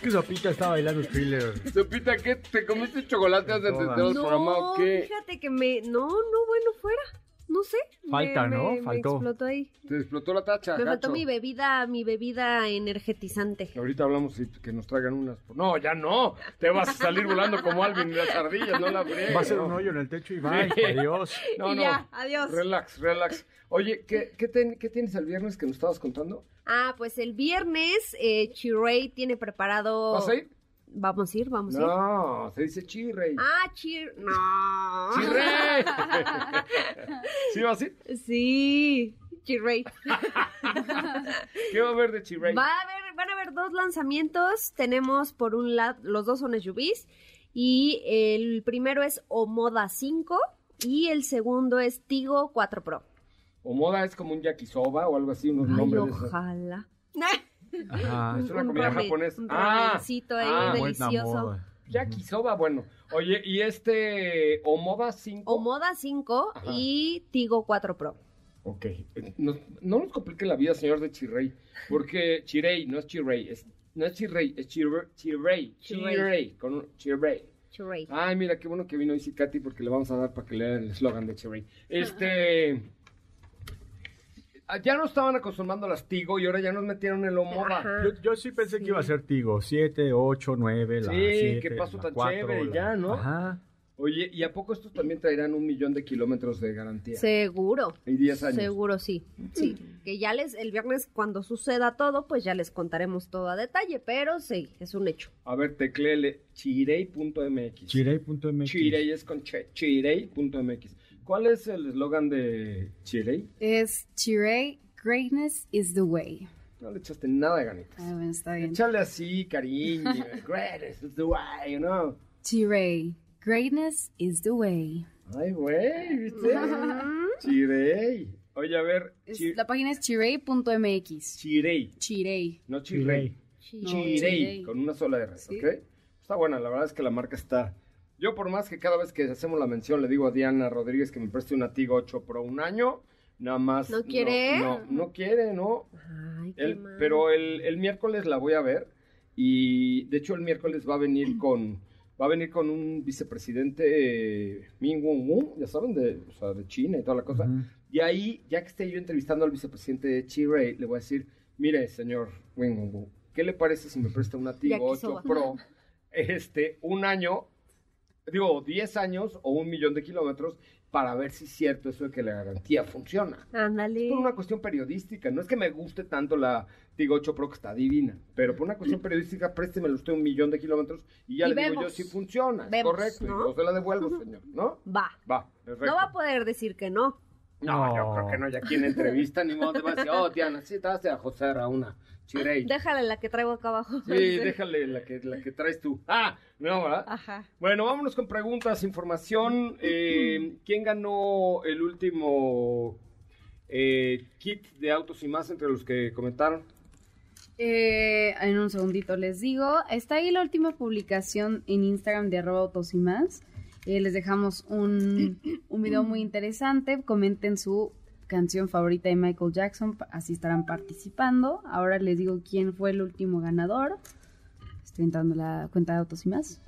Que Sopita está bailando thriller. Sopita, ¿qué? ¿Te comiste chocolate antes de entrar al programa o qué? fíjate que me. No, no, bueno, fuera. No sé. Falta, me, ¿no? me- me Faltó. explotó ahí. Te explotó la tacha, Me faltó gacho. mi bebida, mi bebida energetizante. Ahorita hablamos y que nos traigan unas. No, ya no. Te vas a salir volando como Alvin y las ardillas, no la friegues. Va a ser un hoyo en el techo y bye. Sí. Adiós. No, y no. ya, adiós. Relax, relax. Oye, ¿qué, qué, ten- qué tienes el viernes que nos estabas contando? Ah, pues el viernes eh, Chirey tiene preparado. ¿Vas a ir? Vamos a ir, vamos a ir. No, se dice chirrey. Ah, Chir. No. ¡Chirrey! ¿Sí vas a ir? Sí, Chirrey. ¿Qué va a haber de chirrey? Va a haber, van a haber dos lanzamientos. Tenemos por un lado, los dos son SUVs. Y el primero es Omoda 5 y el segundo es Tigo 4 Pro. O moda es como un yakisoba o algo así, unos Ay, nombres de esos. Ajá. Es una Un comida ramen, japonesa. un Ah, ahí ah, delicioso. Yakisoba, bueno. Oye, ¿y este Omoda 5? Omoda 5 Ajá. y Tigo 4 Pro. Ok. No, no nos complique la vida, señor de Chirrey. Porque Chirey no es Chirrey. Es, no es Chirrey, es Chirrey. Chirrey. Chirrey. Chirrey. Con un Chirrey. Chirrey. Ay, mira, qué bueno que vino Easy Katy porque le vamos a dar para que lea el eslogan de Chirrey. Este. Ah, Ya nos estaban acostumbrando a las Tigo y ahora ya nos metieron el Omoda. Yo, yo sí pensé que iba a ser Tigo. 7, 8, 9, la Sí, 7, qué paso tan 4, chévere, la- ya, ¿no? Ajá. Oye, ¿y a poco estos también traerán un millón de kilómetros de garantía? Seguro. Y 10 años. Seguro sí. Sí. Que ya les, el viernes cuando suceda todo, pues ya les contaremos todo a detalle, pero sí, es un hecho. A ver, tecléele chirey.mx. Chirey.mx. Chirey es con che, chirey.mx. ¿Cuál es el eslogan de Chirey? Es Chirey, greatness is the way. No le echaste nada de ganitas. Ah, bueno, está bien. Échale así, cariño. Greatest is the way, you know. Chirey, greatness is the way. Ay, güey, ¿viste? Chirey. Oye, a ver, Es- la página es chirey.mx. Chirey, Chirey. no Chirey. No, Chirey, Chirey. con una sola R, Sí. ¿ok? Está buena, la verdad es que la marca está... Yo por más que cada vez que hacemos la mención le digo a Diana Rodríguez que me preste una Tigo 8 Pro un año, nada más... ¿No quiere? No, no, no quiere, no. Ay, qué El- mal. pero el, el miércoles la voy a ver Y de hecho el miércoles va a venir con va a venir con un vicepresidente eh, Min Won Won, ya saben, de, o sea, de China y toda la cosa. Y ahí, ya que esté yo entrevistando al vicepresidente de Chi-Ray, le voy a decir, mire, señor Wing Wong Wong, ¿qué le parece si me presta una Tigo 8 Yakisoba. Pro este, un año, digo, 10 años o un millón de kilómetros para ver si es cierto eso de que la garantía funciona? Ándale. por una cuestión periodística. No es que me guste tanto la Tigo 8 Pro que está divina, pero por una cuestión periodística, préstemelo usted un millón de kilómetros y ya Y le digo yo si funciona. es Vemos, correcto. ¿no? Y yo se la devuelvo, señor. ¿No? Va. Va, perfecto. No va a poder decir que no. No, yo creo que no. Ya aquí en entrevista ni modo te va a decir, oh, Diana, sí, te vas a José a una chirey. Déjale la que traigo acá abajo. Sí, déjale la que, la que traes tú. Ah, no, ¿verdad? Ajá. Bueno, vámonos con preguntas, información. Eh, ¿Quién ganó el último eh, kit de autos y más entre los que comentaron? Eh, en un segundito les digo. Está ahí la última publicación en Instagram de arroba autos y más. Eh, les dejamos un, un video muy interesante. Comenten su canción favorita de Michael Jackson. Así estarán participando. Ahora les digo quién fue el último ganador. Estoy entrando la cuenta de autos y más.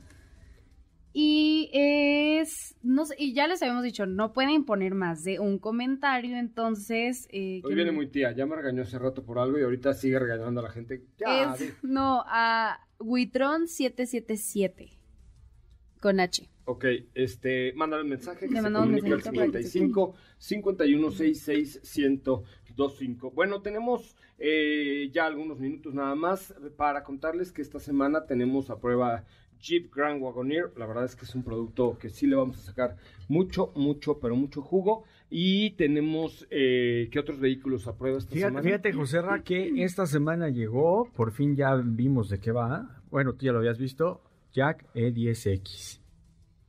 Y es, no sé, y ya les habíamos dicho, no pueden poner más de un comentario, entonces... eh, Hoy ¿quién- viene muy tía, ya me regañó hace rato por algo y ahorita sigue regañando a la gente. Ya, di- es, no, a Witron 777 con H. Ok, este, mándale un mensaje que Le se comunique al mensajito para que te 55 51 66 1025. Bueno, tenemos eh, ya algunos minutos nada más para contarles que esta semana tenemos a prueba Jeep Grand Wagoneer. La verdad es que es un producto que sí le vamos a sacar mucho, mucho, pero mucho jugo. Y tenemos, eh, ¿qué otros vehículos a prueba esta Fíjate, semana? fíjate, José Ra, que esta semana llegó, por fin ya vimos de qué va. Bueno, tú ya lo habías visto, Jack E E10X.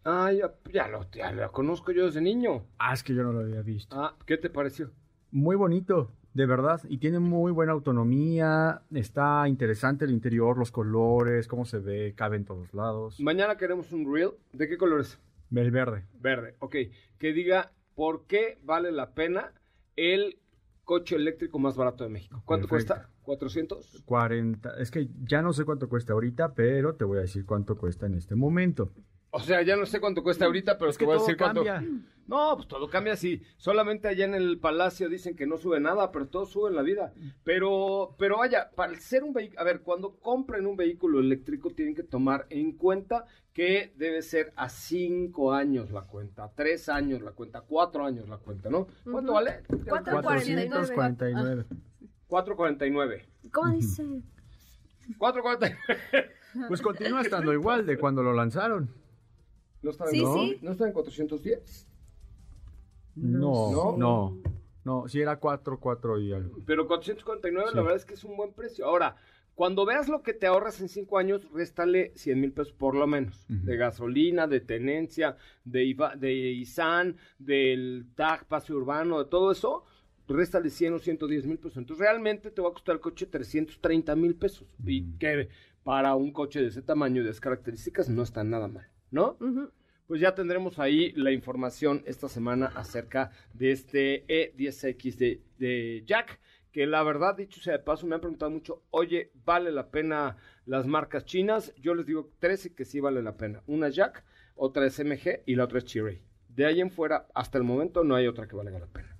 Ah, ya, ya lo, ya lo conozco yo desde niño. Ah, es que yo no lo había visto. Ah, ¿qué te pareció? Muy bonito, de verdad, y tiene muy buena autonomía, está interesante el interior, los colores, cómo se ve, cabe en todos lados. Mañana queremos un reel. ¿De qué colores? El verde. Verde, ok. Que diga por qué vale la pena el coche eléctrico más barato de México. ¿Cuánto Perfecto. cuesta? ¿400? 40, es que ya no sé cuánto cuesta ahorita, pero te voy a decir cuánto cuesta en este momento. O sea, ya no sé cuánto cuesta ahorita, pero es que voy a todo decir cuánto. cambia. No, pues todo cambia así. Solamente allá en el palacio dicen que no sube nada, pero todo sube en la vida. Pero, pero vaya, para ser un vehículo, a ver, cuando compren un vehículo eléctrico tienen que tomar en cuenta que debe ser a cinco años la cuenta, a tres años la cuenta, a cuatro años la cuenta, ¿no? ¿Cuánto Ujú. vale? Cuatro- 449. 4.49. ¿Cómo dice? 4.49. Pues continúa estando igual de cuando lo lanzaron. ¿No están, Sí, no, sí. ¿No están en 410? No, No. no, no, si era 4, 4 y algo. Pero 449 Sí. la verdad es que es un buen precio. Ahora, cuando veas lo que te ahorras en 5 años, réstale 100 mil pesos por lo menos. Ujú. De gasolina, de tenencia, de, IVA, de ISAN, del TAG, pase urbano, de todo eso, réstale 100 o 110 mil pesos. Entonces realmente te va a costar el coche 330 mil pesos. Y que para un coche de ese tamaño y de esas características no está nada mal, ¿no? Pues ya tendremos ahí la información esta semana acerca de este E10X de, de Jack, que la verdad, dicho sea de paso, me han preguntado mucho, oye, ¿vale la pena las marcas chinas? Yo les digo tres que sí vale la pena. Una es Jack, otra es MG y la otra es Chery. De ahí en fuera, hasta el momento, no hay otra que valga la pena.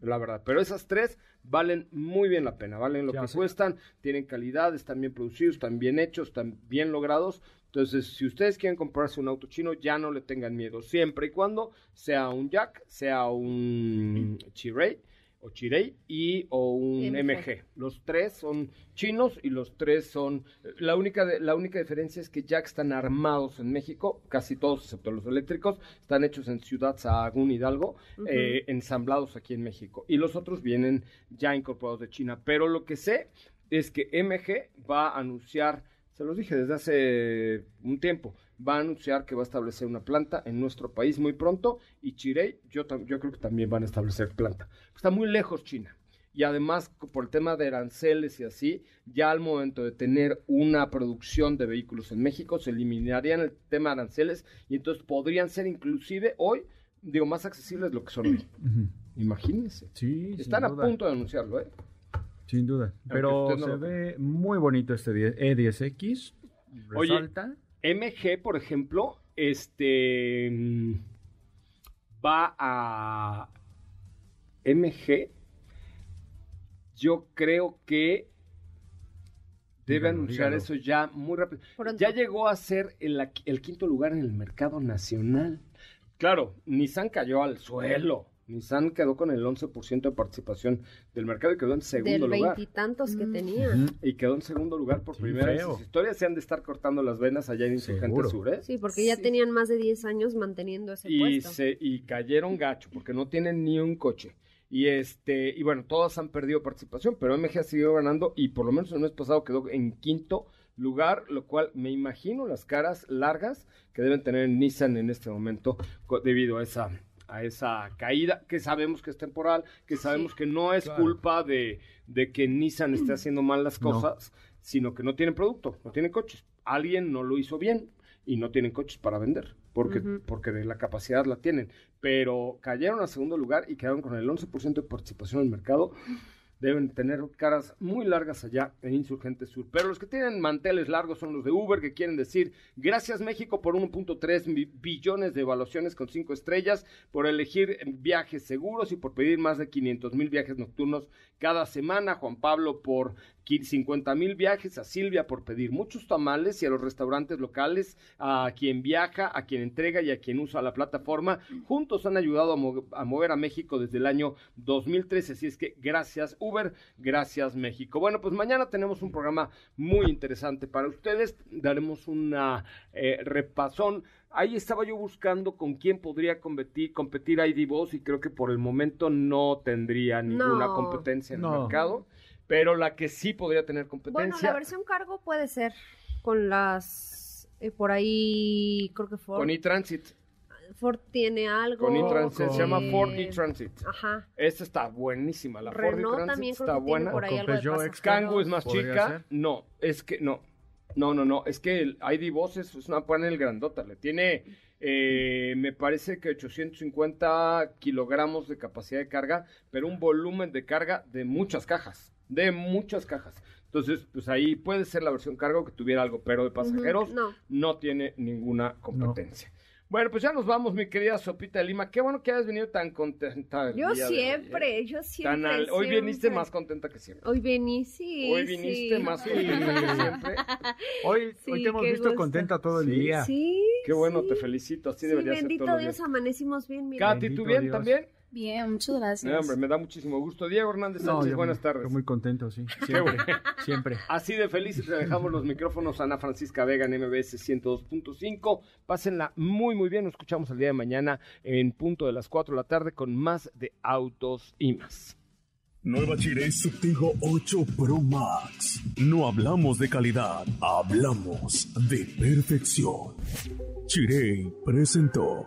La verdad, pero esas tres valen muy bien la pena, valen lo Ya que cuestan, tienen calidad, están bien producidos, están bien hechos, están bien logrados. Entonces, si ustedes quieren comprarse un auto chino, ya no le tengan miedo, siempre y cuando sea un Jack, sea un Chirey o Chirey y o un MG. MG. Los tres son chinos y los tres son la única de- la única diferencia es que Jack están armados en México, casi todos excepto los eléctricos, están hechos en Ciudad Sahagún Hidalgo, eh, ensamblados aquí en México y los otros vienen ya incorporados de China, pero lo que sé es que MG va a anunciar se los dije desde hace un tiempo, va a anunciar que va a establecer una planta en nuestro país muy pronto y Chirey, yo, yo creo que también van a establecer planta. Está muy lejos China. Y además, por el tema de aranceles y así, ya al momento de tener una producción de vehículos en México, se eliminarían el tema de aranceles y entonces podrían ser inclusive hoy, digo, más accesibles lo que son hoy. Imagínense. Sí, Están a duda. punto de anunciarlo, ¿eh? Sin duda. Pero no se ve muy bonito este 10 E10X. Oye, Resalta. MG, por ejemplo, este mm, va a MG. Yo creo que debe Dígalo, anunciar dígalo. eso ya muy rápido. Pronto. Ya llegó a ser el, el quinto lugar en el mercado nacional. Claro, Nissan cayó al suelo. Nissan quedó con el 11% de participación del mercado y quedó en segundo Del lugar. veintitantos que tenía. Ujú. Y quedó en segundo lugar por Sí, primera vez. feo. Sus historias se han de estar cortando las venas allá en Insurgente Seguro. Sur, ¿eh? Sí, porque ya tenían más de 10 años manteniendo ese y puesto. se y cayeron gacho porque no tienen ni un coche. Y este y bueno, todas han perdido participación, pero MG ha seguido ganando y por lo menos el mes pasado quedó en quinto lugar, lo cual me imagino las caras largas que deben tener Nissan en este momento debido a esa a esa caída que sabemos que es temporal, que sabemos que no es Claro. culpa de, de que Nissan esté haciendo mal las No. cosas, sino que no tienen producto, no tienen coches. Alguien no lo hizo bien y no tienen coches para vender, porque, porque de la capacidad la tienen. Pero cayeron a segundo lugar y quedaron con el 11% de participación en el mercado. Deben tener caras muy largas allá en Insurgente Sur. Pero los que tienen manteles largos son los de Uber, que quieren decir gracias México por 1.3 mi- billones de evaluaciones con 5 estrellas, por elegir viajes seguros y por pedir más de 500 mil viajes nocturnos cada semana. Juan Pablo por 50 mil viajes, a Silvia por pedir muchos tamales y a los restaurantes locales, a quien viaja, a quien entrega y a quien usa la plataforma. Juntos han ayudado a, mo- a mover a México desde el año 2013. Así es que gracias Uber, gracias México. Bueno, pues mañana tenemos un programa muy interesante para ustedes. Daremos una eh, repasón. Ahí estaba yo buscando con quién podría competir, competir ID Boss y creo que por el momento no tendría ninguna No. competencia en el mercado. Pero la que sí podría tener Bueno, competencia la versión cargo puede ser con las eh, por ahí creo que Ford con e-Transit. Ford tiene algo Con e-Transit. Se llama Ford e-Transit. Ajá. Esta está buenísima. La Ford Renault e-Transit también creo está que buena. tiene por ahí algo de. Kangoo es más ¿Podría chica. ser? No, es que no. No, no, no. Es que el ID Boss es, es una panel grandota. Le tiene, eh, me parece que 850 kilogramos de capacidad de carga, pero un volumen de carga de muchas cajas. De muchas cajas. Entonces, pues ahí puede ser la versión cargo que tuviera algo, pero de pasajeros no. no tiene ninguna competencia. Bueno, pues ya nos vamos, mi querida Sopita de Lima. Qué bueno que hayas venido tan contenta. Yo ¿eh? siempre, yo siempre. Tan al- hoy viniste siempre. más contenta que siempre. Hoy vení, sí. Hoy viniste sí. más contenta que siempre. Hoy, Sí, hoy te hemos visto gusto. contenta todo el Sí. día. Sí. Qué bueno, sí. te felicito. Así Sí, debería ser bendito todos los Dios, amanecimos bien, mira. Katy, ¿tú bien Dios. también? Bien, muchas gracias. No, hombre, me da muchísimo gusto. Diego Hernández No, Sánchez, buenas muy- tardes. yo muy contento, sí. Siempre. siempre. Así de felices le dejamos los micrófonos a Ana Francisca Vega en MBS 102.5. Pásenla muy, muy bien. Nos escuchamos el día de mañana en punto de las 4 de la tarde con más de autos y más. Nueva Chiré Subtigo 8 Pro Max. No hablamos de calidad, hablamos de perfección. Chiré presentó.